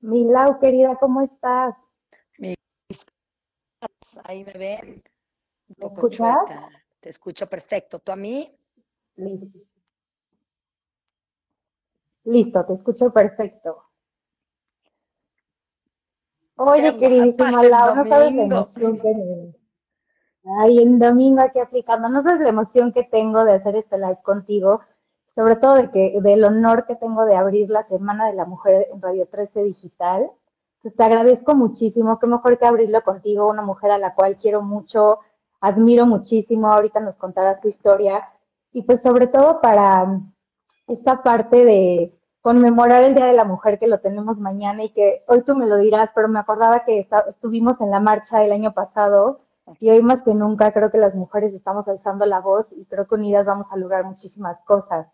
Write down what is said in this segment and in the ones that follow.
Milau, querida, ¿cómo estás? Ahí me ven un ¿Me poco escuchas? chueca. Te escucho perfecto. ¿Tú a mí? Listo, listo, te escucho perfecto. ¡Qué Oye, queridísima Lau, no sabes la emoción que me... Ay, en domingo aquí aplicando, no sabes la emoción que tengo de hacer este live contigo, sobre todo de que, del honor que tengo de abrir la Semana de la Mujer en Radio 13 Digital. Pues te agradezco muchísimo, qué mejor que abrirlo contigo, una mujer a la cual quiero mucho, admiro muchísimo, ahorita nos contarás tu historia, y pues sobre todo para esta parte de conmemorar el Día de la Mujer que lo tenemos mañana y que hoy tú me lo dirás, pero me acordaba que esta- estuvimos en la marcha el año pasado y hoy más que nunca creo que las mujeres estamos alzando la voz y creo que unidas vamos a lograr muchísimas cosas.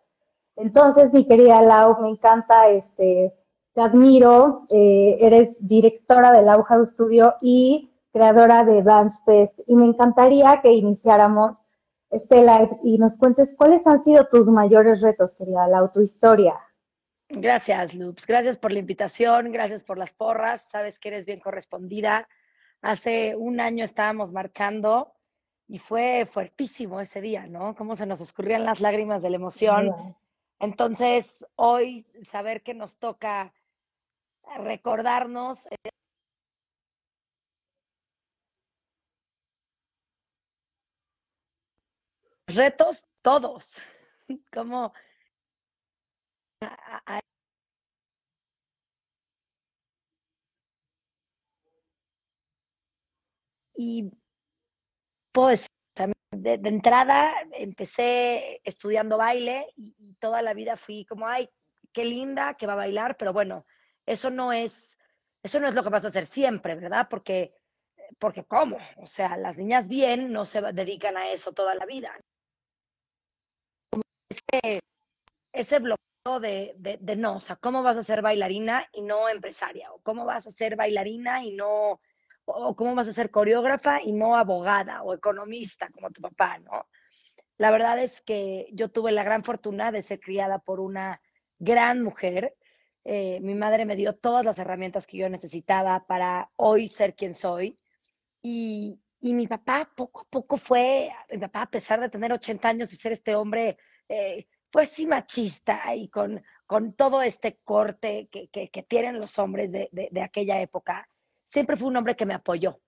Entonces, mi querida Lau, me encanta, este, te admiro, eh, eres directora del Auja Studio y creadora de Dance Fest y me encantaría que iniciáramos este live y nos cuentes cuáles han sido tus mayores retos, querida Lau, tu historia. Gracias, Loops. Gracias por la invitación. Gracias por las porras. Sabes que eres bien correspondida. Hace un año estábamos marchando y fue fuertísimo ese día, ¿no? Cómo se nos escurrían las lágrimas de la emoción. Entonces, hoy saber que nos toca recordarnos eh, retos todos, como y sea, de, entrada empecé estudiando baile y, toda la vida fui como, ay, qué linda que va a bailar, pero bueno, eso no es, eso no es lo que vas a hacer siempre, ¿verdad? Porque, porque ¿cómo? O sea, las niñas bien no se dedican a eso toda la vida. Ese bloqueo de, de, de no, o sea, ¿cómo vas a ser bailarina y no empresaria? ¿O cómo vas a ser bailarina y no, o cómo vas a ser coreógrafa y no abogada o economista como tu papá, ¿no? La verdad es que yo tuve la gran fortuna de ser criada por una gran mujer. Eh, mi madre me dio todas las herramientas que yo necesitaba para hoy ser quien soy. Y, y mi papá poco a poco fue, mi papá a pesar de tener 80 años y ser este hombre, eh, pues sí machista y con, con todo este corte que, que, que tienen los hombres de, de, de aquella época, siempre fue un hombre que me apoyó.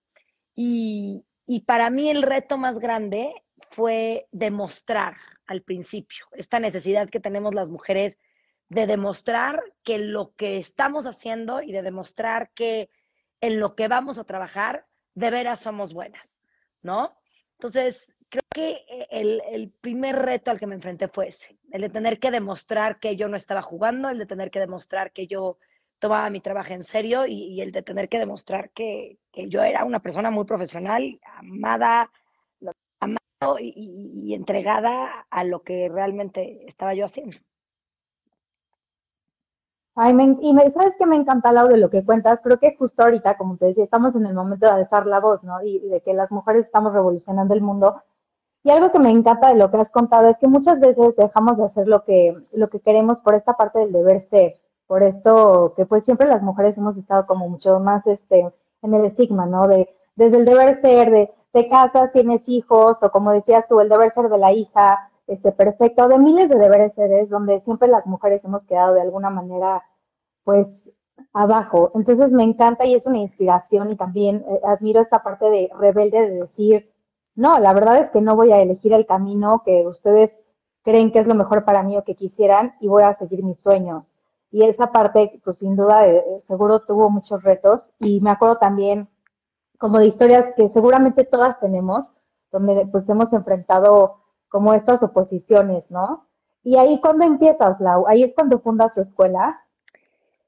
Y, y para mí el reto más grande fue demostrar al principio esta necesidad que tenemos las mujeres de demostrar que lo que estamos haciendo y de demostrar que en lo que vamos a trabajar de veras somos buenas, ¿no? Entonces, creo que el, el primer reto al que me enfrenté fue ese, el de tener que demostrar que yo no estaba jugando, el de tener que demostrar que yo tomaba mi trabajo en serio y, el de tener que demostrar que, yo era una persona muy profesional, amada, amado y, entregada a lo que realmente estaba yo haciendo. Ay, me, y me, sabes que me encanta lo de lo que cuentas. Creo que justo ahorita, como te decía, estamos en el momento de alzar la voz, ¿no? Y, y de que las mujeres estamos revolucionando el mundo. Y algo que me encanta de lo que has contado es que muchas veces dejamos de hacer lo que, lo que queremos por esta parte del deber ser, por esto que pues siempre las mujeres hemos estado como mucho más este, en el estigma, ¿no? De, desde el deber ser, de te casas, tienes hijos, o como decías tú, el deber ser de la hija, este, perfecto, de miles de deberes seres, donde siempre las mujeres hemos quedado de alguna manera, pues, abajo. Entonces me encanta y es una inspiración y también eh, admiro esta parte de rebelde de decir, no, la verdad es que no voy a elegir el camino que ustedes creen que es lo mejor para mí o que quisieran y voy a seguir mis sueños. Y esa parte, pues sin duda, eh, seguro tuvo muchos retos. Y me acuerdo también como de historias que seguramente todas tenemos, donde pues hemos enfrentado como estas oposiciones, ¿no? Y ahí cuando empiezas, Lau, ahí es cuando fundas tu escuela.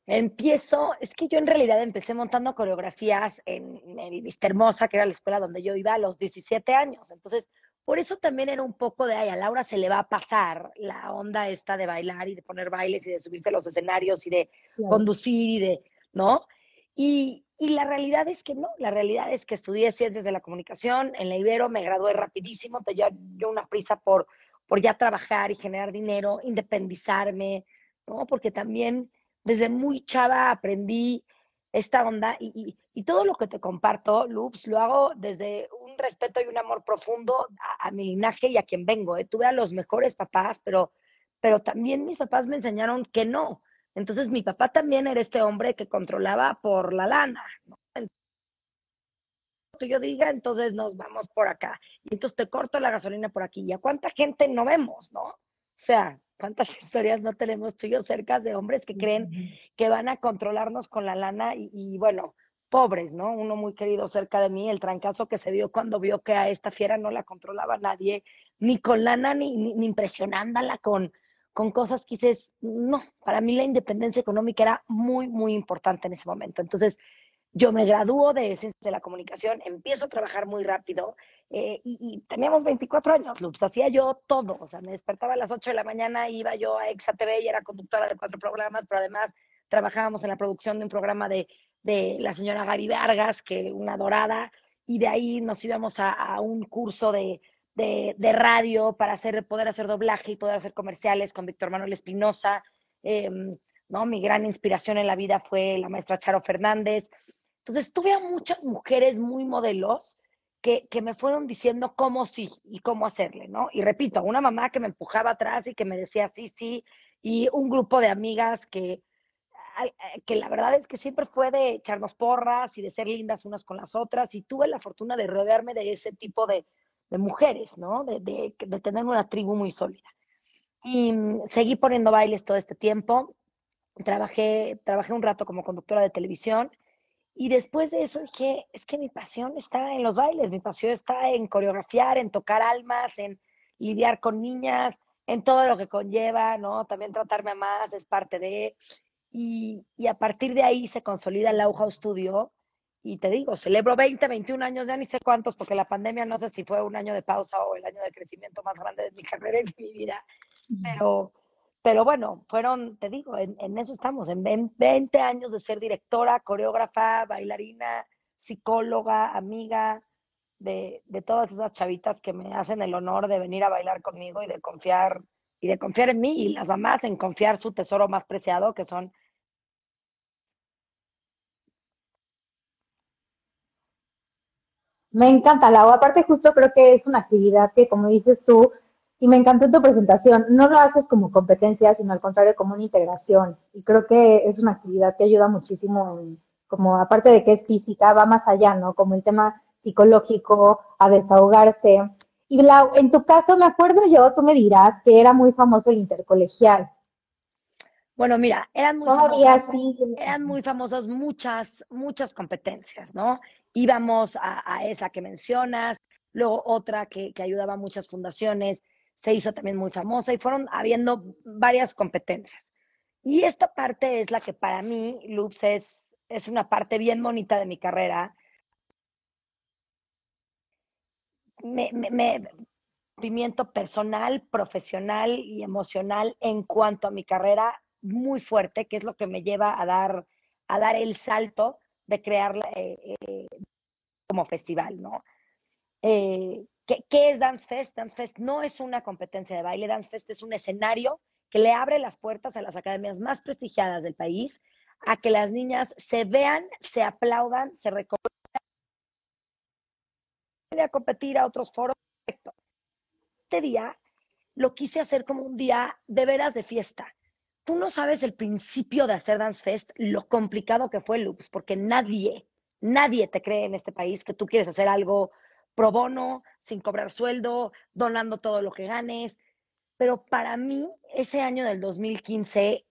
Empiezo, es que yo en realidad empecé montando coreografías en, en Vista Hermosa, que era la escuela donde yo iba a los 17 años. Entonces, por eso también era un poco de, ay, a Laura se le va a pasar la onda esta de bailar y de poner bailes y de subirse a los escenarios y de conducir y de, ¿no? Y, y, la realidad es que no, la realidad es que estudié ciencias de la comunicación, en la Ibero me gradué rapidísimo, te yo una prisa por, por ya trabajar y generar dinero, independizarme, ¿no? Porque también desde muy chava aprendí esta onda y, todo lo que te comparto, Loops, lo hago desde un respeto y un amor profundo a, mi linaje y a quien vengo. ¿eh? Tuve a los mejores papás, pero, pero también mis papás me enseñaron que no. Entonces mi papá también era este hombre que controlaba por la lana. ¿no? que yo diga, entonces nos vamos por acá. Y entonces te corto la gasolina por aquí. ¿Y a cuánta gente no vemos, no? O sea, ¿cuántas historias no tenemos tú y yo cerca de hombres que creen que van a controlarnos con la lana? Y, bueno, pobres, ¿no? Uno muy querido cerca de mí, el trancazo que se dio cuando vio que a esta fiera no la controlaba nadie, ni con lana, ni, ni, impresionándola con, con cosas que dices, no, para mí la independencia económica era muy, muy importante en ese momento. Entonces, yo me gradúo de Ciencias de la Comunicación, empiezo a trabajar muy rápido eh, y, teníamos 24 años, Loops, hacía yo todo, o sea, me despertaba a las 8 de la mañana, iba yo a Exa TV y era conductora de cuatro programas, pero además trabajábamos en la producción de un programa de, de la señora Gaby Vargas, que una dorada, y de ahí nos íbamos a, un curso de, de, de, radio para hacer, poder hacer doblaje y poder hacer comerciales con Víctor Manuel Espinosa. Em, ¿no? Mi gran inspiración en la vida fue la maestra Charo Fernández. Entonces tuve a muchas mujeres muy modelos que, que, me fueron diciendo cómo sí y cómo hacerle, ¿no? Y repito, una mamá que me empujaba atrás y que me decía sí, sí, y un grupo de amigas que, que la verdad es que siempre fue de echarnos porras y de ser lindas unas con las otras, y tuve la fortuna de rodearme de ese tipo de, de mujeres, ¿no? De, de, de, tener una tribu muy sólida. Y mm, seguí poniendo bailes todo este tiempo. Trabajé, trabajé un rato como conductora de televisión y después de eso dije, es que mi pasión está en los bailes, mi pasión está en coreografiar, en tocar almas, en lidiar con niñas, en todo lo que conlleva, ¿no? También tratarme a más es parte de... Y, y a partir de ahí se consolida el Auja Studio. Y te digo, celebro 20, 21 años, ya ni sé cuántos, porque la pandemia no sé si fue un año de pausa o el año de crecimiento más grande de mi carrera y de mi vida, pero, pero bueno, fueron, te digo, en, eso estamos, en 20 años de ser directora, coreógrafa, bailarina, psicóloga, amiga de, de, todas esas chavitas que me hacen el honor de venir a bailar conmigo y de confiar, y de confiar en mí, y las mamás en confiar su tesoro más preciado, que son Me encanta, Lau. Aparte, justo creo que es una actividad que, como dices tú, y me encantó tu presentación. No lo haces como competencia, sino al contrario, como una integración. Y creo que es una actividad que ayuda muchísimo, como aparte de que es física, va más allá, ¿no? Como el tema psicológico, a desahogarse. Y Lau, en tu caso, me acuerdo yo, tú me dirás que era muy famoso el intercolegial. Bueno, mira, eran muy famosas, eran muy famosas muchas, muchas competencias, ¿no? Íbamos a, esa que mencionas, luego otra que, que ayudaba a muchas fundaciones, se hizo también muy famosa y fueron habiendo varias competencias. Y esta parte es la que para mí, Loops, es, es una parte bien bonita de mi carrera. Me, me, personal, profesional y emocional en cuanto a mi carrera muy fuerte, que es lo que me lleva a dar, a dar el salto de crear eh, eh, como festival, ¿no? Eh, ¿Qué, es Dance Fest? Dance Fest no es una competencia de baile, Dance Fest es un escenario que le abre las puertas a las academias más prestigiadas del país, a que las niñas se vean, se aplaudan, se reconozcan a competir a otros foros. Este día lo quise hacer como un día de veras de fiesta. Tú no sabes el principio de hacer Dance Fest, lo complicado que fue, Loops, porque nadie, nadie te cree en este país que tú quieres hacer algo pro bono, sin cobrar sueldo, donando todo lo que ganes. Pero para mí, ese año del 2015,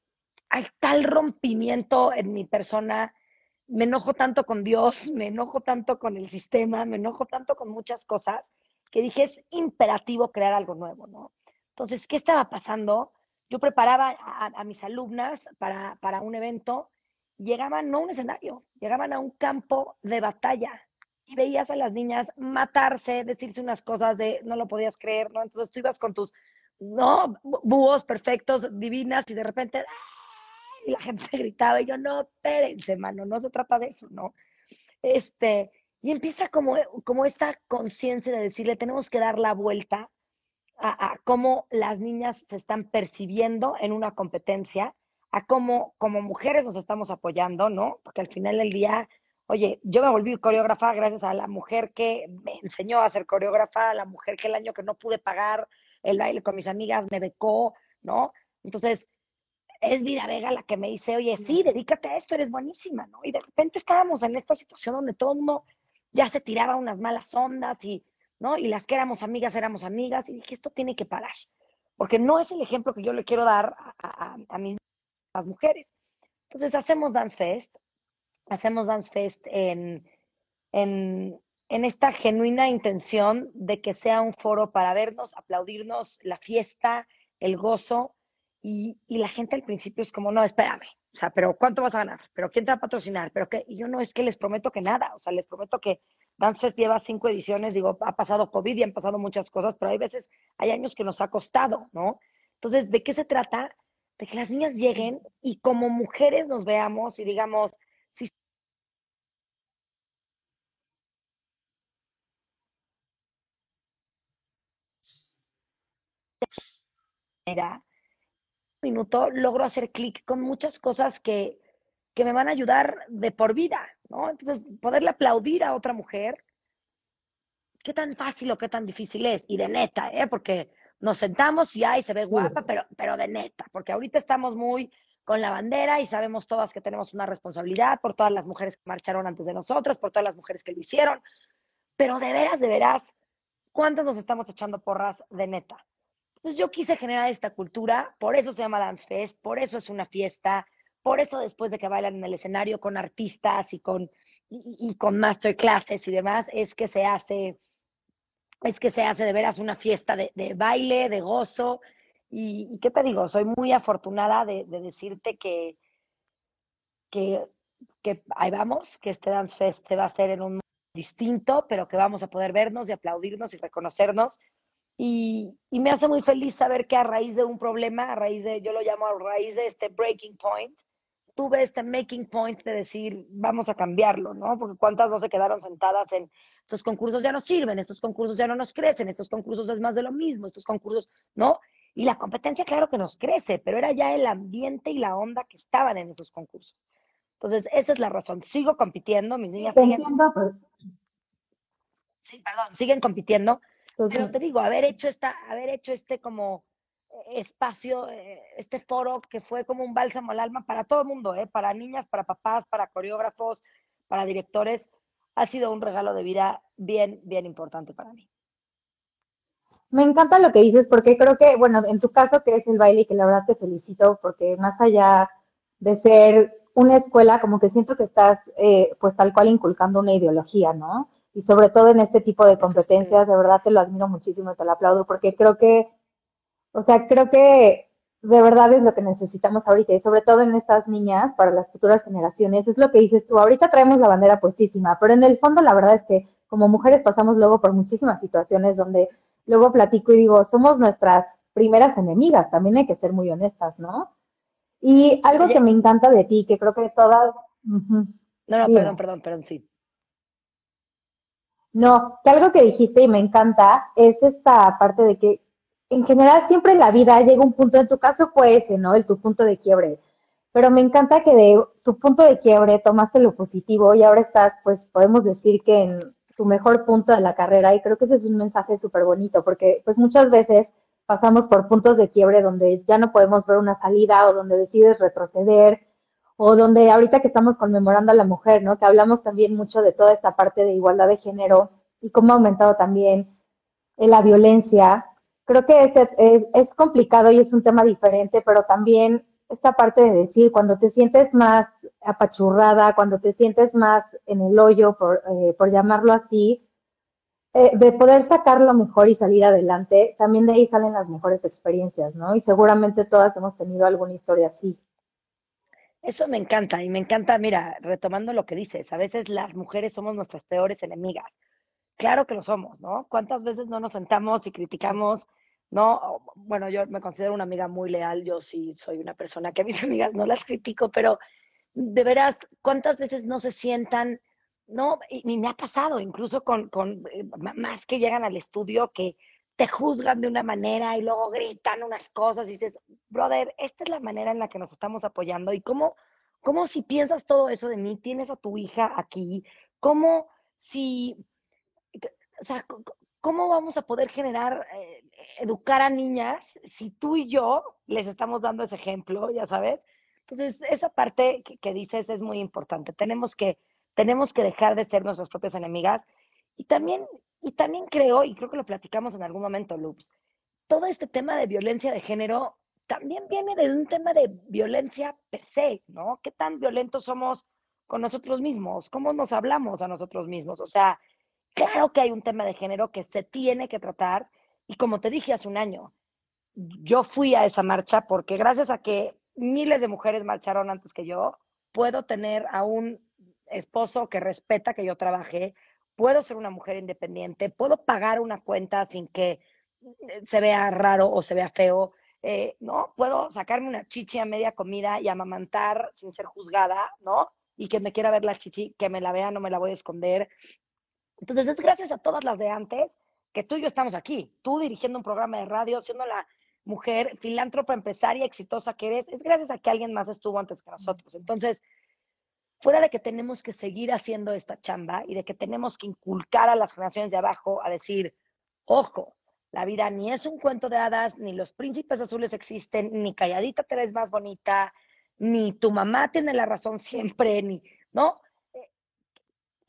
hay tal rompimiento en mi persona, me enojo tanto con Dios, me enojo tanto con el sistema, me enojo tanto con muchas cosas, que dije, es imperativo crear algo nuevo, ¿no? Entonces, ¿qué estaba pasando? Yo preparaba a, mis alumnas para, para un evento, llegaban no a un escenario, llegaban a un campo de batalla, y veías a las niñas matarse, decirse unas cosas de no lo podías creer, ¿no? Entonces tú ibas con tus, no, búhos perfectos, divinas, y de repente, la gente se gritaba, y yo, no, espérense, mano, no se trata de eso, ¿no? Este, y empieza como, como esta conciencia de decirle, tenemos que dar la vuelta a, a, cómo las niñas se están percibiendo en una competencia, a cómo como mujeres nos estamos apoyando, ¿no? Porque al final del día, oye, yo me volví coreógrafa gracias a la mujer que me enseñó a ser coreógrafa, a la mujer que el año que no pude pagar el baile con mis amigas me becó, ¿no? Entonces, es Vida Vega la que me dice, oye, sí, dedícate a esto, eres buenísima, ¿no? Y de repente estábamos en esta situación donde todo el mundo ya se tiraba unas malas ondas y, ¿no? Y las que éramos amigas, éramos amigas, y dije, esto tiene que parar, porque no es el ejemplo que yo le quiero dar a, a, mis las mujeres. Entonces hacemos Dance Fest, hacemos Dance Fest en, en, en esta genuina intención de que sea un foro para vernos, aplaudirnos, la fiesta, el gozo, y, la gente al principio es como, no, espérame, o sea, pero ¿cuánto vas a ganar? ¿Pero quién te va a patrocinar? ¿Pero qué? Y yo no es que les prometo que nada, o sea, les prometo que Dance lleva cinco ediciones, digo, ha pasado COVID y han pasado muchas cosas, pero hay veces, hay años que nos ha costado, ¿no? Entonces, ¿de qué se trata? De que las niñas lleguen y como mujeres nos veamos y digamos, si minuto logro hacer clic con muchas cosas que, que me van a ayudar de por vida, ¿no? Entonces, poderle aplaudir a otra mujer, qué tan fácil o qué tan difícil es, y de neta, ¿eh? Porque nos sentamos y ay, se ve guapa, pero, pero de neta, porque ahorita estamos muy con la bandera y sabemos todas que tenemos una responsabilidad por todas las mujeres que marcharon antes de nosotras, por todas las mujeres que lo hicieron, pero de veras, de veras, ¿cuántas nos estamos echando porras de neta? Entonces yo quise generar esta cultura, por eso se llama Dance Fest, por eso es una fiesta, por eso después de que bailan en el escenario con artistas y con, y, con masterclasses y demás, es que se hace, es que se hace de veras una fiesta de, baile, de gozo. Y, qué te digo, soy muy afortunada de, decirte que, que, ahí vamos, que este Dance Fest se va a hacer en un distinto, pero que vamos a poder vernos y aplaudirnos y reconocernos y, me hace muy feliz saber que a raíz de un problema, a raíz de, yo lo llamo a raíz de este breaking point, tuve este making point de decir, vamos a cambiarlo, ¿no? Porque cuántas no se quedaron sentadas en, estos concursos ya no sirven, estos concursos ya no nos crecen, estos concursos es más de lo mismo, estos concursos, ¿no? Y la competencia, claro que nos crece, pero era ya el ambiente y la onda que estaban en esos concursos. Entonces, esa es la razón. Sigo compitiendo, mis niñas siguen... Sí, perdón, siguen compitiendo, pero te digo, haber hecho esta, haber hecho este como espacio, eh, este foro que fue como un bálsamo al alma para todo el mundo, ¿eh? para niñas, para papás, para coreógrafos, para directores, ha sido un regalo de vida bien, bien importante para mí. Me encanta lo que dices porque creo que, bueno, en tu caso que es el baile y que la verdad te felicito porque más allá de ser una escuela, como que siento que estás eh, pues tal cual inculcando una ideología, ¿no? y sobre todo en este tipo de competencias, de verdad te lo admiro muchísimo, te lo aplaudo, porque creo que, o sea, creo que de verdad es lo que necesitamos ahorita y sobre todo en estas niñas para las futuras generaciones, es lo que dices tú, ahorita traemos la bandera puestísima, pero en el fondo la verdad es que como mujeres pasamos luego por muchísimas situaciones donde luego platico y digo, somos nuestras primeras enemigas, también hay que ser muy honestas, ¿no? Y algo que me encanta de ti, que creo que todas... No, no, perdón, perdón, perdón, sí. No, que algo que dijiste y me encanta es esta parte de que en general siempre en la vida llega un punto, en tu caso fue ese, ¿no? El tu punto de quiebre. Pero me encanta que de tu punto de quiebre tomaste lo positivo y ahora estás, pues podemos decir que en tu mejor punto de la carrera y creo que ese es un mensaje súper bonito porque pues muchas veces pasamos por puntos de quiebre donde ya no podemos ver una salida o donde decides retroceder o donde ahorita que estamos conmemorando a la mujer, ¿no? Que hablamos también mucho de toda esta parte de igualdad de género y cómo ha aumentado también la violencia. Creo que este es, es, complicado y es un tema diferente, pero también esta parte de decir, cuando te sientes más apachurrada, cuando te sientes más en el hoyo, por, eh, por llamarlo así, eh, de poder sacar lo mejor y salir adelante, también de ahí salen las mejores experiencias, ¿no? Y seguramente todas hemos tenido alguna historia así. Eso me encanta y me encanta, mira, retomando lo que dices, a veces las mujeres somos nuestras peores enemigas. Claro que lo somos, ¿no? ¿Cuántas veces no nos sentamos y criticamos, no? Bueno, yo me considero una amiga muy leal, yo sí soy una persona que a mis amigas no las critico, pero de veras, ¿cuántas veces no se sientan, no? Y, me ha pasado incluso con, con eh, más que llegan al estudio que te juzgan de una manera y luego gritan unas cosas y dices, brother, esta es la manera en la que nos estamos apoyando y cómo, cómo si piensas todo eso de mí, tienes a tu hija aquí, cómo si, o sea, ¿cómo vamos a poder generar, eh, educar a niñas si tú y yo les estamos dando ese ejemplo, ya sabes? Entonces, esa parte que, dices es muy importante. Tenemos que, tenemos que dejar de ser nuestras propias enemigas. Y también, y también creo, y creo que lo platicamos en algún momento, Loops, todo este tema de violencia de género también viene de un tema de violencia per se, ¿no? ¿Qué tan violentos somos con nosotros mismos? ¿Cómo nos hablamos a nosotros mismos? O sea, Claro que hay un tema de género que se tiene que tratar y como te dije hace un año, yo fui a esa marcha porque gracias a que miles de mujeres marcharon antes que yo, puedo tener a un esposo que respeta que yo trabaje, puedo ser una mujer independiente, puedo pagar una cuenta sin que eh, se vea raro o se vea feo, eh, ¿no? Puedo sacarme una chichi a media comida y amamantar sin ser juzgada, ¿no? Y que me quiera ver la chichi, que me la vea, no me la voy a esconder. Entonces, es gracias a todas las de antes que tú y yo estamos aquí. Tú dirigiendo un programa de radio, siendo la mujer filántropa, empresaria, exitosa que eres, es gracias a que alguien más estuvo antes que nosotros. Entonces, fuera de que tenemos que seguir haciendo esta chamba y de que tenemos que inculcar a las generaciones de abajo a decir, ojo, la vida ni es un cuento de hadas, ni los príncipes azules existen, ni calladita te ves más bonita, ni tu mamá tiene la razón siempre, ni, ¿no?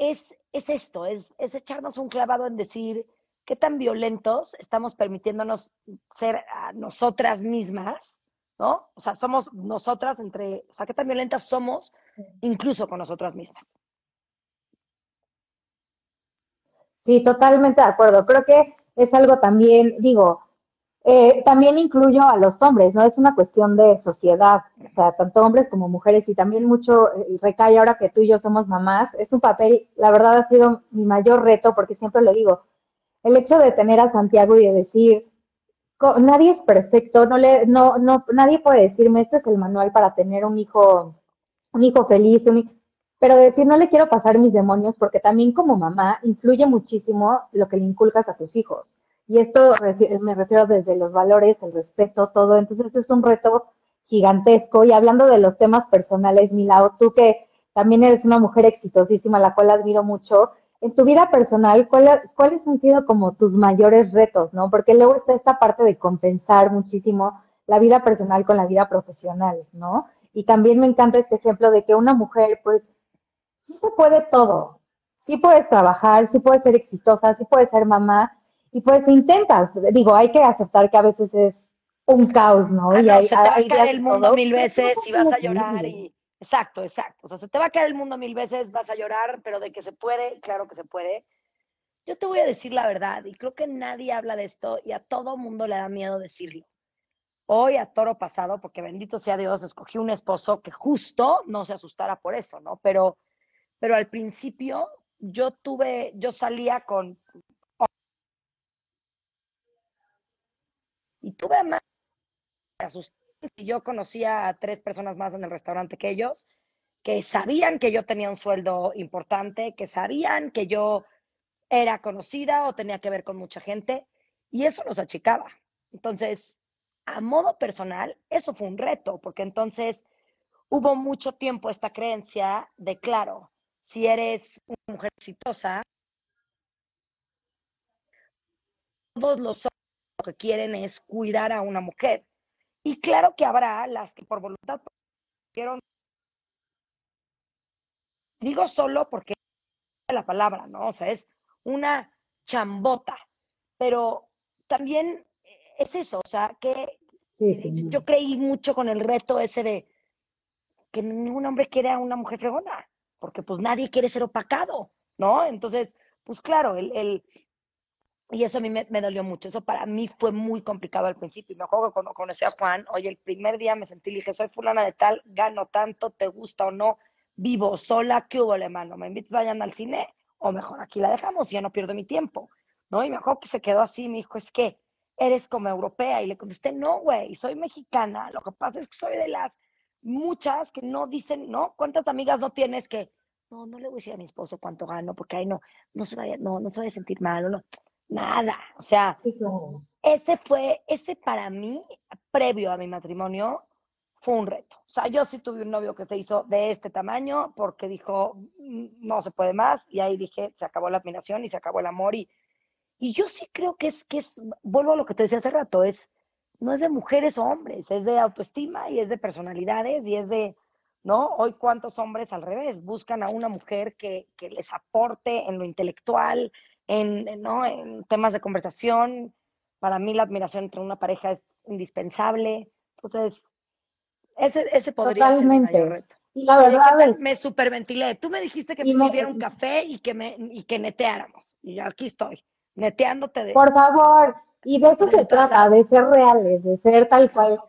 Es es esto, es, es echarnos un clavado en decir qué tan violentos estamos permitiéndonos ser a nosotras mismas, ¿no? O sea, somos nosotras entre, o sea, qué tan violentas somos incluso con nosotras mismas. Sí, totalmente de acuerdo. Creo que es algo también, digo, eh, también incluyo a los hombres, ¿no? Es una cuestión de sociedad, o sea, tanto hombres como mujeres y también mucho eh, recae ahora que tú y yo somos mamás. Es un papel, la verdad ha sido mi mayor reto porque siempre lo digo, el hecho de tener a Santiago y de decir, nadie es perfecto, no le, no, no, nadie puede decirme, este es el manual para tener un hijo, un hijo feliz, un, pero decir, no le quiero pasar mis demonios porque también como mamá influye muchísimo lo que le inculcas a tus hijos. Y esto me refiero desde los valores, el respeto, todo. Entonces es un reto gigantesco. Y hablando de los temas personales, Milao, tú que también eres una mujer exitosísima, la cual admiro mucho, en tu vida personal, ¿cuáles han sido como tus mayores retos, no? Porque luego está esta parte de compensar muchísimo la vida personal con la vida profesional, ¿no? Y también me encanta este ejemplo de que una mujer, pues, sí se puede todo. Sí puedes trabajar, sí puedes ser exitosa, sí puedes ser mamá, y pues intentas, digo, hay que aceptar que a veces es un caos, ¿no? Ah, y hay, se te va a caer el mundo mil veces y vas a llorar y... Exacto, exacto. O sea, se te va a caer el mundo mil veces, vas a llorar, pero de que se puede, claro que se puede. Yo te voy a decir la verdad y creo que nadie habla de esto y a todo mundo le da miedo decirlo. Hoy a toro pasado, porque bendito sea Dios, escogí un esposo que justo no se asustara por eso, ¿no? Pero, pero al principio yo tuve, yo salía con Y tuve más y yo conocía a tres personas más en el restaurante que ellos, que sabían que yo tenía un sueldo importante, que sabían que yo era conocida o tenía que ver con mucha gente, y eso los achicaba. Entonces, a modo personal, eso fue un reto, porque entonces hubo mucho tiempo esta creencia de, claro, si eres una mujer exitosa, todos los que quieren es cuidar a una mujer. Y claro que habrá las que por voluntad quieren, digo solo porque la palabra, ¿no? O sea, es una chambota, pero también es eso, o sea, que yo creí mucho con el reto ese de que ningún hombre quiere a una mujer fregona, porque pues nadie quiere ser opacado, ¿no? Entonces, pues claro, el, el, y eso a mí me, dolió mucho. Eso para mí fue muy complicado al principio. Me acuerdo que cuando conocí a Juan, oye, el primer día me sentí, le dije, soy fulana de tal, gano tanto, te gusta o no, vivo sola, ¿qué hubo, hermano? ¿Me invitas, vayan al cine? O mejor aquí la dejamos y ya no pierdo mi tiempo. ¿No? Y me acuerdo que se quedó así, me dijo, es que eres como europea. Y le contesté, no, güey, soy mexicana. Lo que pasa es que soy de las muchas que no dicen, ¿no? ¿Cuántas amigas no tienes que, no, no le voy a decir a mi esposo cuánto gano, porque ahí no, no se vaya, no, no se vaya a sentir mal, no nada. O sea, ese fue, ese para mí, previo a mi matrimonio, fue un reto. O sea, yo sí tuve un novio que se hizo de este tamaño porque dijo, mm, no se puede más, y ahí dije, se acabó la admiración y se acabó el amor. Y, y yo sí creo que es, que es, vuelvo a lo que te decía hace rato, es, no es de mujeres o hombres, es de autoestima y es de personalidades y es de, ¿no? Hoy cuántos hombres al revés buscan a una mujer que, que les aporte en lo intelectual, en, ¿no? en temas de conversación. Para mí la admiración entre una pareja es indispensable. Entonces, ese, ese podría Totalmente. ser mi reto. Y la verdad es... Me superventilé. Tú me dijiste que me sirviera un café y que, me, y que neteáramos. Y aquí estoy, neteándote de... Por favor, y de eso se trata, de ser reales, de ser tal cual.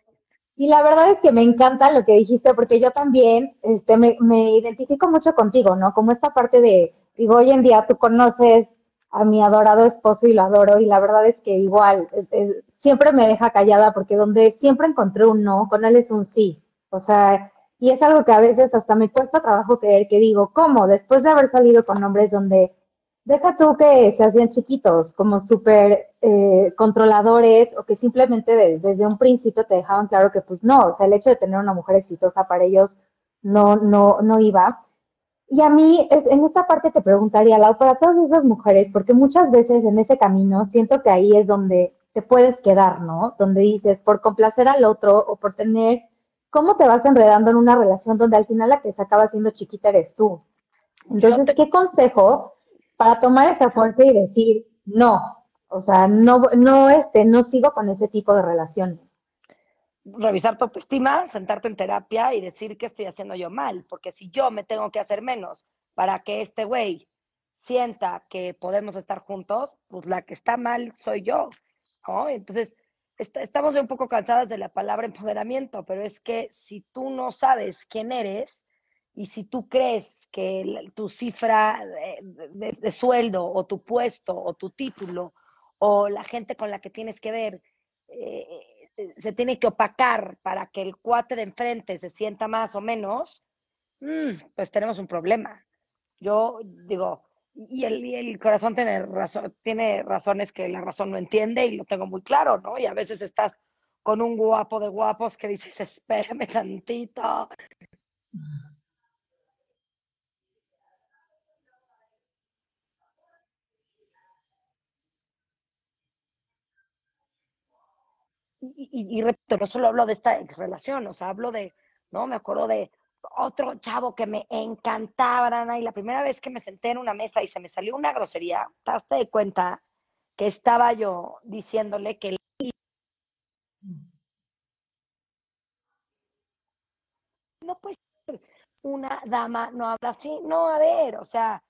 Y la verdad es que me encanta lo que dijiste, porque yo también este, me, me identifico mucho contigo, ¿no? Como esta parte de, digo, hoy en día tú conoces a mi adorado esposo y lo adoro, y la verdad es que igual, eh, eh, siempre me deja callada, porque donde siempre encontré un no, con él es un sí. O sea, y es algo que a veces hasta me cuesta trabajo creer, que digo, ¿cómo? Después de haber salido con hombres donde deja tú que se hacían chiquitos, como súper eh, controladores o que simplemente desde un principio te dejaban claro que pues no, o sea, el hecho de tener una mujer exitosa para ellos no, no, no iba. Y a mí, es, en esta parte te preguntaría, Lau, para todas esas mujeres, porque muchas veces en ese camino siento que ahí es donde te puedes quedar, ¿no? Donde dices, por complacer al otro o por tener, ¿cómo te vas enredando en una relación donde al final la que se acaba siendo chiquita eres tú? Entonces, ¿qué consejo para tomar esa fuerza y decir, no, o sea, no, no, este, no sigo con ese tipo de relaciones. Revisar tu autoestima, sentarte en terapia y decir que estoy haciendo yo mal, porque si yo me tengo que hacer menos para que este güey sienta que podemos estar juntos, pues la que está mal soy yo, ¿no? Entonces, estamos un poco cansadas de la palabra empoderamiento, pero es que si tú no sabes quién eres, y si tú crees que tu cifra de, sueldo o tu puesto o tu título o la gente con la que tienes que ver eh, se tiene que opacar para que el cuate de enfrente se sienta más o menos, mm, pues tenemos un problema. Yo digo, y el, el corazón tiene, razón, tiene razones que la razón no entiende y lo tengo muy claro, ¿no? Y a veces estás con un guapo de guapos que dices, espérame tantito, y, y, repito, no solo hablo de esta relación, o sea, hablo de, ¿no? Me acuerdo de otro chavo que me encantaba, Ana, y la primera vez que me senté en una mesa y se me salió una grosería, te das de cuenta que estaba yo diciéndole que no puede ser una dama no habla así, no, a ver, o sea,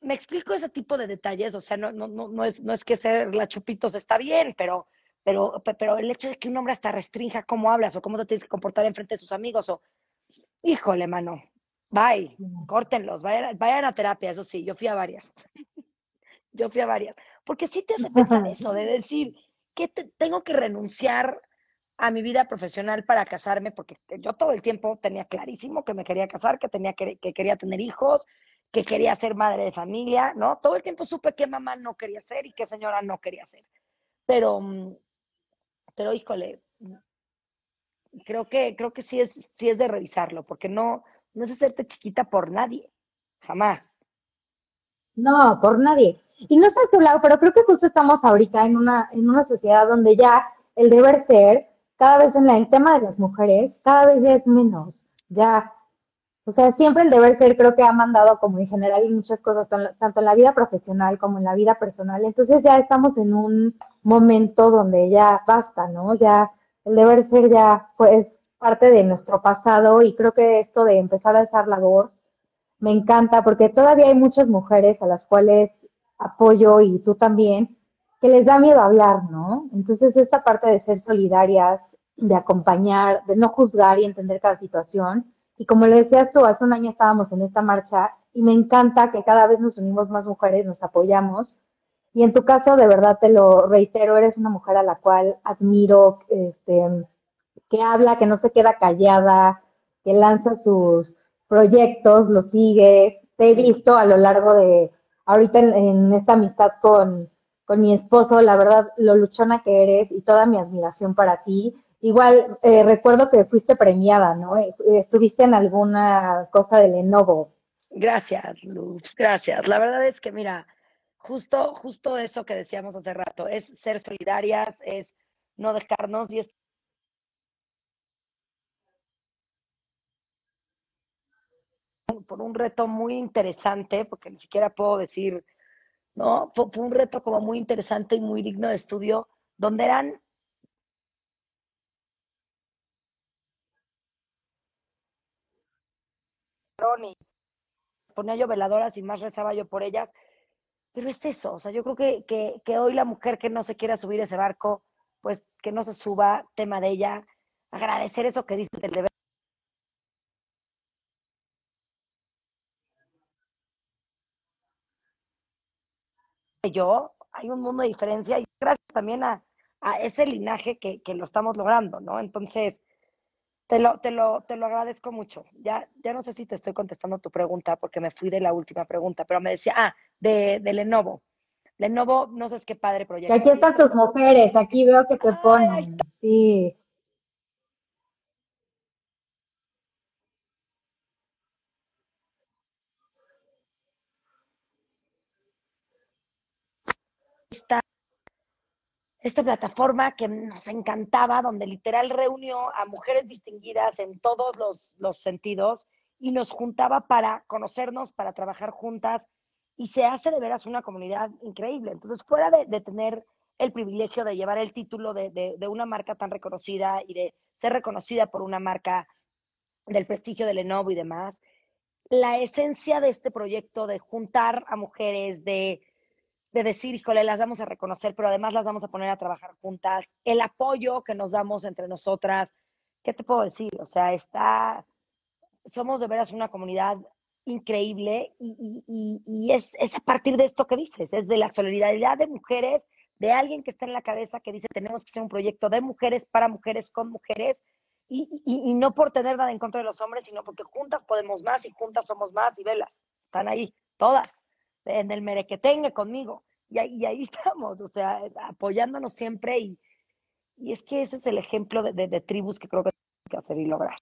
me explico ese tipo de detalles, o sea, no, no, no, no, es, no es que ser la chupitos está bien, pero pero, pero el hecho de que un hombre hasta restrinja cómo hablas o cómo te tienes que comportar en frente de sus amigos o, híjole, mano, bye, córtenlos, vayan, vayan a terapia, eso sí, yo fui a varias. yo fui a varias. Porque sí te hace pensar eso, de decir, que tengo que renunciar a mi vida profesional para casarme, porque yo todo el tiempo tenía clarísimo que me quería casar, que, tenía que, que quería tener hijos, que quería ser madre de familia, ¿no? Todo el tiempo supe qué mamá no quería ser y qué señora no quería ser. Pero, mm, pero híjole, creo que, creo que sí es, sí es de revisarlo, porque no, no es hacerte chiquita por nadie, jamás. No, por nadie. Y no sé a tu lado, pero creo que justo estamos ahorita en una, en una sociedad donde ya el deber ser, cada vez en el tema de las mujeres, cada vez es menos. Ya o sea, siempre el deber ser creo que ha mandado como en general muchas cosas, tanto en la vida profesional como en la vida personal. Entonces ya estamos en un momento donde ya basta, ¿no? Ya el deber ser ya pues parte de nuestro pasado y creo que esto de empezar a alzar la voz me encanta porque todavía hay muchas mujeres a las cuales apoyo y tú también que les da miedo hablar, ¿no? Entonces esta parte de ser solidarias, de acompañar, de no juzgar y entender cada situación y como le decías tú, hace un año estábamos en esta marcha y me encanta que cada vez nos unimos más mujeres, nos apoyamos. Y en tu caso, de verdad te lo reitero, eres una mujer a la cual admiro, este, que habla, que no se queda callada, que lanza sus proyectos, lo sigue. Te he visto a lo largo de, ahorita en, esta amistad con, con mi esposo, la verdad, lo luchona que eres y toda mi admiración para ti. Igual, eh, recuerdo que fuiste premiada, ¿no? Eh, estuviste en alguna cosa de Lenovo. Gracias, Luz, gracias. La verdad es que, mira, justo, justo eso que decíamos hace rato, es ser solidarias, es no dejarnos y es por un reto muy interesante, porque ni siquiera puedo decir, ¿no? Fue, un reto como muy interesante y muy digno de estudio, donde eran ponía yo veladoras y más rezaba yo por ellas. Pero es eso, o sea, yo creo que, que, que hoy la mujer que no se quiera subir ese barco, pues que no se suba, tema de ella, agradecer eso que dice del deber. Yo, hay un mundo de diferencia y gracias también a, a ese linaje que, que, lo estamos logrando, ¿no? Entonces, te lo, te lo, te lo agradezco mucho. Ya, ya no sé si te estoy contestando tu pregunta porque me fui de la última pregunta, pero me decía, ah, de, de Lenovo. Lenovo, no sé qué padre proyecto. aquí están tus mujeres, aquí veo que te ponen. Sí. Esta, esta plataforma que nos encantaba, donde literal reunió a mujeres distinguidas en todos los, los sentidos y nos juntaba para conocernos, para trabajar juntas, y se hace de veras una comunidad increíble. Entonces, fuera de, tener el privilegio de llevar el título de, de, de, una marca tan reconocida y de ser reconocida por una marca del prestigio de Lenovo y demás, la esencia de este proyecto de juntar a mujeres, de, de decir, híjole, las vamos a reconocer, pero además las vamos a poner a trabajar juntas, el apoyo que nos damos entre nosotras, ¿qué te puedo decir? O sea, está, somos de veras una comunidad increíble y, y, y es, es, a partir de esto que dices, es de la solidaridad de mujeres, de alguien que está en la cabeza que dice tenemos que ser un proyecto de mujeres para mujeres con mujeres y, y no por tener nada en contra de los hombres, sino porque juntas podemos más y juntas somos más y velas, están ahí, todas, en el merequetengue conmigo y ahí, y ahí estamos, o sea, apoyándonos siempre y, y es que eso es el ejemplo de, tribus que creo que tenemos que hacer y lograr.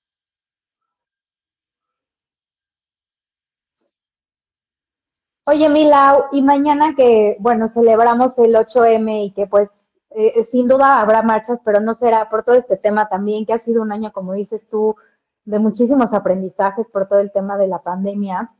Oye, Milau, y mañana que, bueno, celebramos el 8M y que pues eh, sin duda habrá marchas, pero no será por todo este tema también, que ha sido un año, como dices tú, de muchísimos aprendizajes por todo el tema de la pandemia.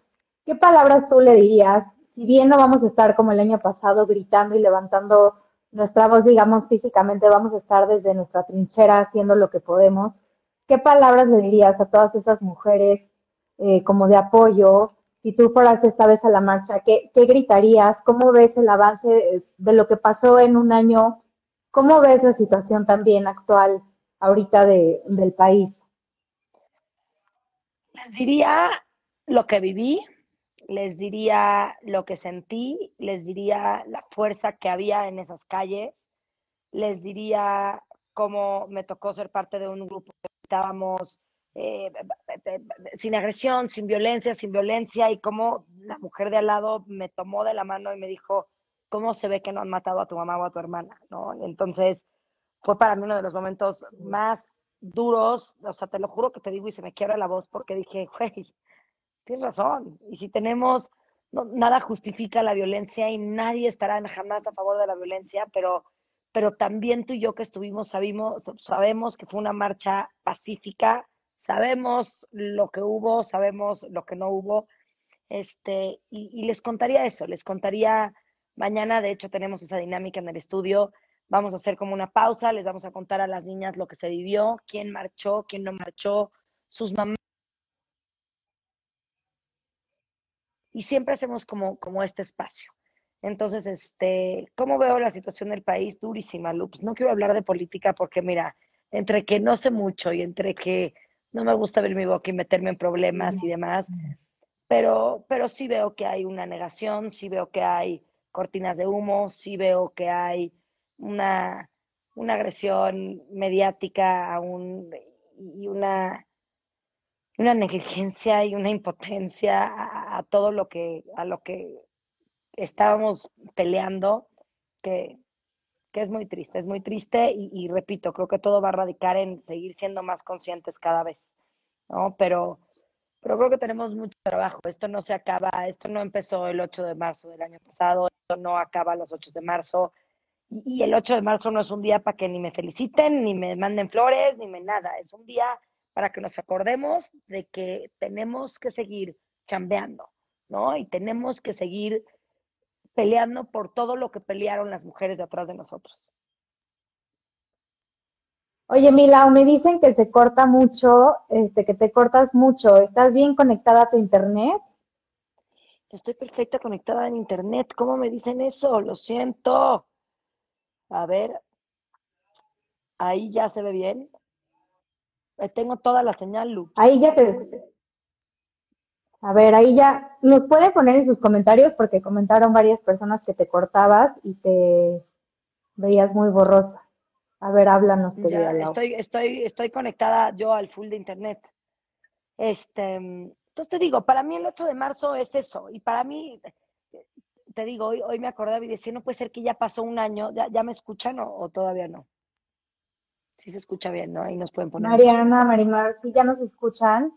¿Qué palabras tú le dirías? Si bien no vamos a estar como el año pasado gritando y levantando nuestra voz, digamos, físicamente, vamos a estar desde nuestra trinchera haciendo lo que podemos. ¿Qué palabras le dirías a todas esas mujeres eh, como de apoyo? si tú fueras esta vez a la marcha, ¿qué, ¿qué, gritarías? ¿Cómo ves el avance de lo que pasó en un año? ¿Cómo ves la situación también actual ahorita de, del país? Les diría lo que viví, les diría lo que sentí, les diría la fuerza que había en esas calles, les diría cómo me tocó ser parte de un grupo que estábamos eh, sin agresión, sin violencia, sin violencia, y cómo la mujer de al lado me tomó de la mano y me dijo, ¿cómo se ve que no han matado a tu mamá o a tu hermana? ¿no? Entonces, fue para mí uno de los momentos más duros, o sea, te lo juro que te digo y se me quiebra la voz porque dije, güey, tienes razón, y si tenemos, nada justifica la violencia y nadie estará jamás a favor de la violencia, pero pero también tú y yo que estuvimos sabimos, sabemos que fue una marcha pacífica, sabemos lo que hubo, sabemos lo que no hubo, este, y, y, les contaría eso, les contaría, mañana de hecho tenemos esa dinámica en el estudio, vamos a hacer como una pausa, les vamos a contar a las niñas lo que se vivió, quién marchó, quién no marchó, sus mamás. Y siempre hacemos como, como este espacio. Entonces, este, ¿cómo veo la situación del país? Durísima, Lu. Pues no quiero hablar de política porque, mira, entre que no sé mucho y entre que no me gusta ver mi boca y meterme en problemas y demás, pero, pero sí veo que hay una negación, sí veo que hay cortinas de humo, sí veo que hay una, una agresión mediática a un, y una, una negligencia y una impotencia a, todo lo que, a lo que estábamos peleando. que, que es muy triste, es muy triste y, repito, creo que todo va a radicar en seguir siendo más conscientes cada vez, ¿no? Pero, pero creo que tenemos mucho trabajo, esto no se acaba, esto no empezó el 8 de marzo del año pasado, esto no acaba los 8 de marzo, y, y el 8 de marzo no es un día para que ni me feliciten, ni me manden flores, ni me nada, es un día para que nos acordemos de que tenemos que seguir chambeando, ¿no? Y tenemos que seguir peleando por todo lo que pelearon las mujeres de atrás de nosotros. Oye, Milau, me dicen que se corta mucho, este, que te cortas mucho. ¿Estás bien conectada a tu internet? Estoy perfecta conectada en internet. ¿Cómo me dicen eso? Lo siento. A ver, ahí ya se ve bien. Tengo toda la señal, Lu. Ahí ya te. A ver, ahí ya. Nos puede poner en sus comentarios porque comentaron varias personas que te cortabas y te veías muy borrosa. A ver, háblanos, querida ya, Estoy, estoy, estoy conectada yo al full de internet. Este, entonces te digo, para mí el 8 de marzo es eso. Y para mí, te digo, hoy, hoy me acordaba y decía, no puede ser que ya pasó un año, ¿ya, ya me escuchan o, o todavía no? Sí se escucha bien, ¿no? Ahí nos pueden poner. Mariana, Marimar, sí, ya nos escuchan.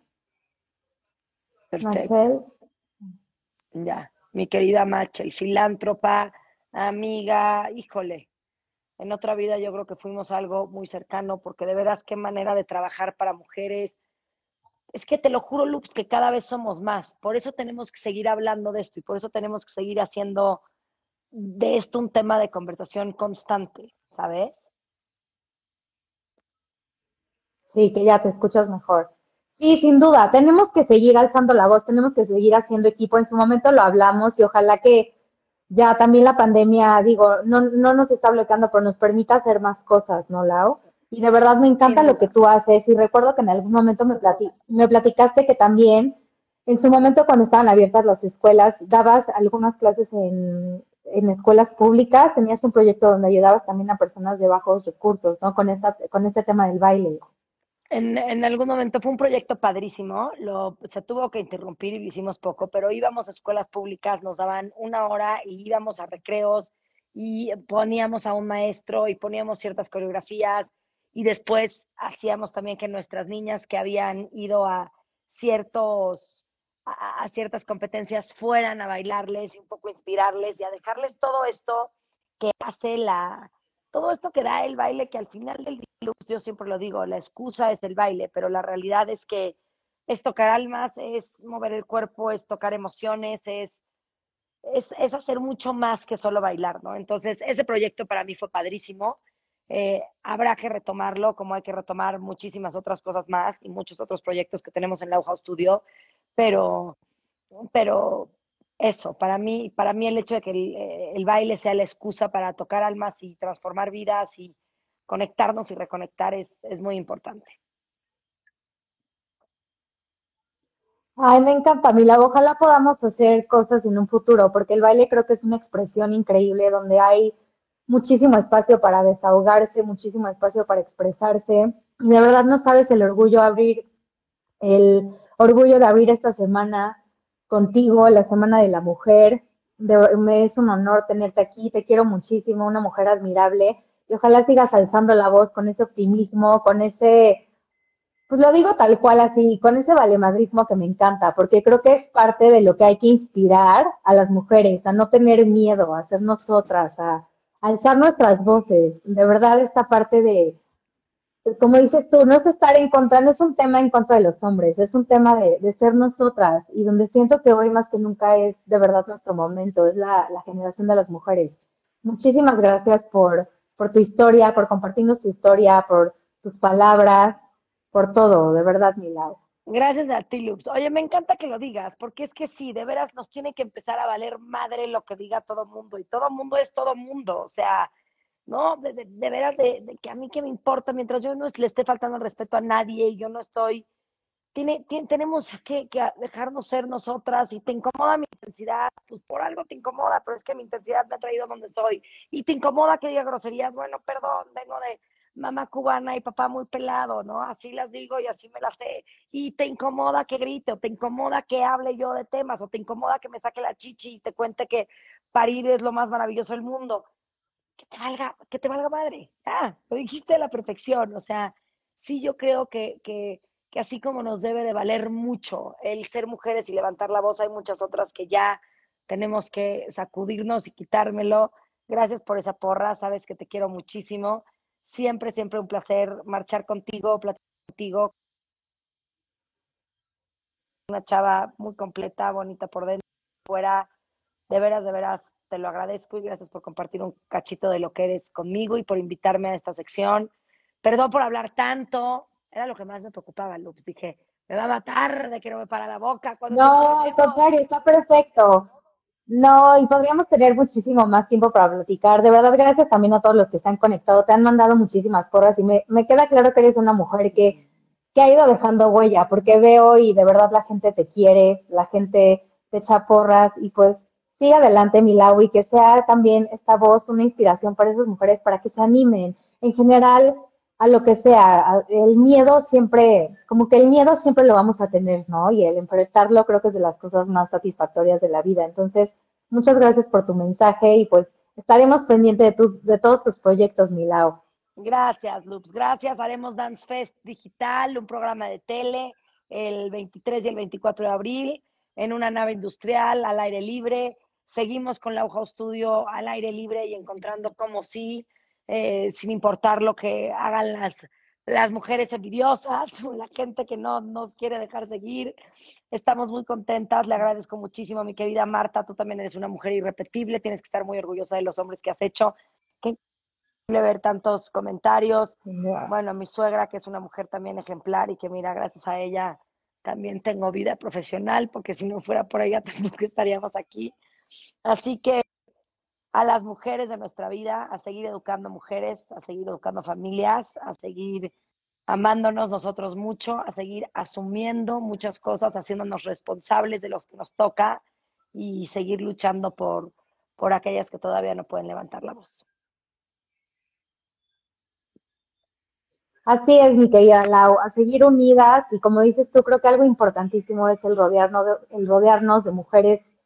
Perfecto. Ya, mi querida Machel, filántropa, amiga, híjole. En otra vida yo creo que fuimos algo muy cercano, porque de veras qué manera de trabajar para mujeres. Es que te lo juro, Lux, que cada vez somos más. Por eso tenemos que seguir hablando de esto y por eso tenemos que seguir haciendo de esto un tema de conversación constante, ¿sabes? Sí, que ya te escuchas mejor. Sí, sin duda, tenemos que seguir alzando la voz, tenemos que seguir haciendo equipo. En su momento lo hablamos y ojalá que ya también la pandemia, digo, no, no nos está bloqueando, pero nos permita hacer más cosas, ¿no, Lau? Y de verdad me encanta lo que tú haces y recuerdo que en algún momento me platicaste que también en su momento cuando estaban abiertas las escuelas, dabas algunas clases en, en escuelas públicas, tenías un proyecto donde ayudabas también a personas de bajos recursos, ¿no? Con, esta, con este tema del baile. En, en, algún momento fue un proyecto padrísimo, lo, se tuvo que interrumpir y lo hicimos poco, pero íbamos a escuelas públicas, nos daban una hora y íbamos a recreos y poníamos a un maestro y poníamos ciertas coreografías y después hacíamos también que nuestras niñas que habían ido a ciertos a, a ciertas competencias fueran a bailarles un poco inspirarles y a dejarles todo esto que hace la, todo esto que da el baile, que al final del día, yo siempre lo digo, la excusa es el baile, pero la realidad es que es tocar almas, es mover el cuerpo, es tocar emociones, es, es, es hacer mucho más que solo bailar, ¿no? Entonces, ese proyecto para mí fue padrísimo. Eh, habrá que retomarlo, como hay que retomar muchísimas otras cosas más y muchos otros proyectos que tenemos en la House Studio, pero, pero eso, para mí, para mí el hecho de que el, eh, el, baile sea la excusa para tocar almas y transformar vidas y conectarnos y reconectar es, es muy importante. Ay, me encanta, Mila. Ojalá podamos hacer cosas en un futuro, porque el baile creo que es una expresión increíble donde hay muchísimo espacio para desahogarse, muchísimo espacio para expresarse. De verdad no sabes el orgullo abrir, el orgullo de abrir esta semana contigo, la Semana de la Mujer. De, me es un honor tenerte aquí, te quiero muchísimo, una mujer admirable y ojalá sigas alzando la voz con ese optimismo, con ese, pues lo digo tal cual así, con ese valemadrismo que me encanta, porque creo que es parte de lo que hay que inspirar a las mujeres, a no tener miedo, a ser nosotras, a, a alzar nuestras voces. De verdad, esta parte de, como dices tú, no es estar en contra, no es un tema en contra de los hombres, es un tema de, ser nosotras y donde siento que hoy más que nunca es de verdad nuestro momento, es la, la generación de las mujeres. Muchísimas gracias por, por tu historia, por compartirnos tu historia, por tus palabras, por todo, de verdad, Milagro. Gracias a ti, Lux. Oye, me encanta que lo digas, porque es que sí, de veras nos tiene que empezar a valer madre lo que diga todo mundo, y todo mundo es todo mundo, o sea, ¿no? De, de, de veras, de, que a mí que me importa, mientras yo no le esté faltando el respeto a nadie y yo no estoy, tiene, tiene, tenemos que, que, dejarnos ser nosotras y te incomoda mi intensidad, pues por algo te incomoda, pero es que mi intensidad me ha traído a donde soy y te incomoda que diga groserías, bueno, perdón, vengo de mamá cubana y papá muy pelado, ¿no? Así las digo y así me las sé. Y te incomoda que grite, o te incomoda que hable yo de temas, o te incomoda que me saque la chichi y te cuente que parir es lo más maravilloso del mundo que te valga, que te valga madre. Ah, lo dijiste a la perfección. O sea, sí yo creo que, que, que así como nos debe de valer mucho el ser mujeres y levantar la voz, hay muchas otras que ya tenemos que sacudirnos y quitármelo. Gracias por esa porra, sabes que te quiero muchísimo. Siempre, siempre un placer marchar contigo, platicar contigo. Una chava muy completa, bonita por dentro, fuera. De veras, de veras, te lo agradezco y gracias por compartir un cachito de lo que eres conmigo y por invitarme a esta sección. Perdón por hablar tanto, era lo que más me preocupaba, Luz. Dije, me va a matar de que no me para la boca. no, al contrario, está perfecto. No, y podríamos tener muchísimo más tiempo para platicar. De verdad, gracias también a todos los que están conectados. Te han mandado muchísimas porras y me, me queda claro que eres una mujer que, que ha ido dejando huella, porque veo y de verdad la gente te quiere, la gente te echa porras y pues sigue adelante, Milau, y que sea también esta voz una inspiración para esas mujeres, para que se animen. En general, a lo que sea, el miedo siempre, como que el miedo siempre lo vamos a tener, ¿no? Y el enfrentarlo creo que es de las cosas más satisfactorias de la vida. Entonces, muchas gracias por tu mensaje y pues estaremos pendientes de, tu, de todos tus proyectos, Milao. Gracias, Loops. Gracias. Haremos Dance Fest Digital, un programa de tele, el 23 y el 24 de abril, en una nave industrial, al aire libre. Seguimos con la Auja Studio al aire libre y encontrando cómo sí eh, sin importar lo que hagan las, las mujeres envidiosas o la gente que no nos quiere dejar seguir. Estamos muy contentas, le agradezco muchísimo a mi querida Marta, tú también eres una mujer irrepetible, tienes que estar muy orgullosa de los hombres que has hecho. Qué increíble ver tantos comentarios. Bueno, mi suegra, que es una mujer también ejemplar y que mira, gracias a ella también tengo vida profesional, porque si no fuera por ella tampoco estaríamos aquí. Así que a las mujeres de nuestra vida, a seguir educando mujeres, a seguir educando familias, a seguir amándonos nosotros mucho, a seguir asumiendo muchas cosas, haciéndonos responsables de lo que nos toca y seguir luchando por, por aquellas que todavía no pueden levantar la voz. Así es, mi querida Lau, a seguir unidas y como dices tú, creo que algo importantísimo es el rodearnos el rodearnos de mujeres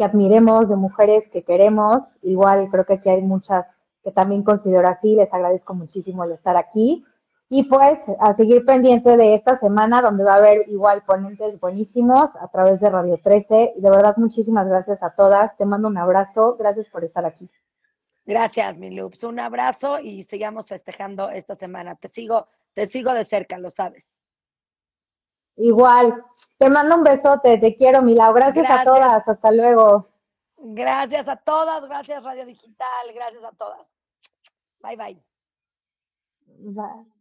que admiremos, de mujeres que queremos. Igual creo que aquí hay muchas que también considero así. Les agradezco muchísimo el estar aquí. Y pues a seguir pendiente de esta semana donde va a haber igual ponentes buenísimos a través de Radio 13. Y de verdad muchísimas gracias a todas. Te mando un abrazo. Gracias por estar aquí. Gracias, mi Loops. Un abrazo y sigamos festejando esta semana. Te sigo, te sigo de cerca, lo sabes. Igual, te mando un besote, te quiero, Mila. Gracias, a todas, hasta luego. Gracias a todas, gracias Radio Digital, gracias a todas. Bye bye. Bye.